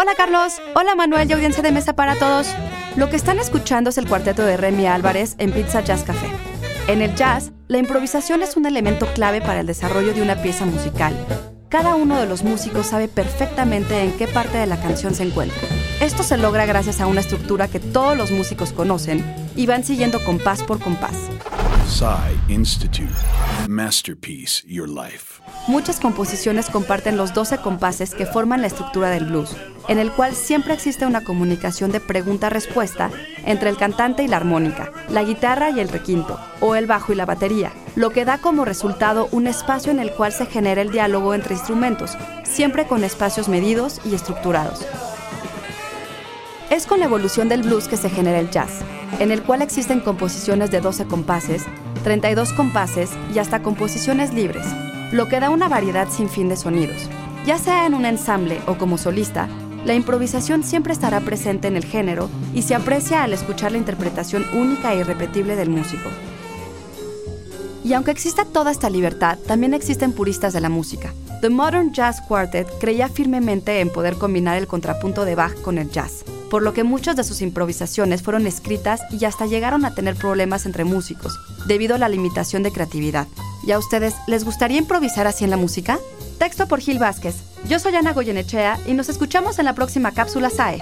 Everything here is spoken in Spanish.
Hola Carlos, hola Manuel y audiencia de mesa para todos. Lo que están escuchando es el cuarteto de Remy Álvarez en Pizza Jazz Café. En el jazz, la improvisación es un elemento clave para el desarrollo de una pieza musical. Cada uno de los músicos sabe perfectamente en qué parte de la canción se encuentra. Esto se logra gracias a una estructura que todos los músicos conocen y van siguiendo compás por compás. Psy Institute. Masterpiece Your Life. Muchas composiciones comparten los 12 compases que forman la estructura del blues, en el cual siempre existe una comunicación de pregunta-respuesta entre el cantante y la armónica, la guitarra y el requinto, o el bajo y la batería, lo que da como resultado un espacio en el cual se genera el diálogo entre instrumentos, siempre con espacios medidos y estructurados. Es con la evolución del blues que se genera el jazz, en el cual existen composiciones de 12 compases, 32 compases y hasta composiciones libres, lo que da una variedad sin fin de sonidos. Ya sea en un ensamble o como solista, la improvisación siempre estará presente en el género y se aprecia al escuchar la interpretación única e irrepetible del músico. Y aunque exista toda esta libertad, también existen puristas de la música. The Modern Jazz Quartet creía firmemente en poder combinar el contrapunto de Bach con el jazz por lo que muchas de sus improvisaciones fueron escritas y hasta llegaron a tener problemas entre músicos, debido a la limitación de creatividad. ¿Y a ustedes les gustaría improvisar así en la música? Texto por Gil Vázquez. Yo soy Ana Goyenechea y nos escuchamos en la próxima cápsula SAE.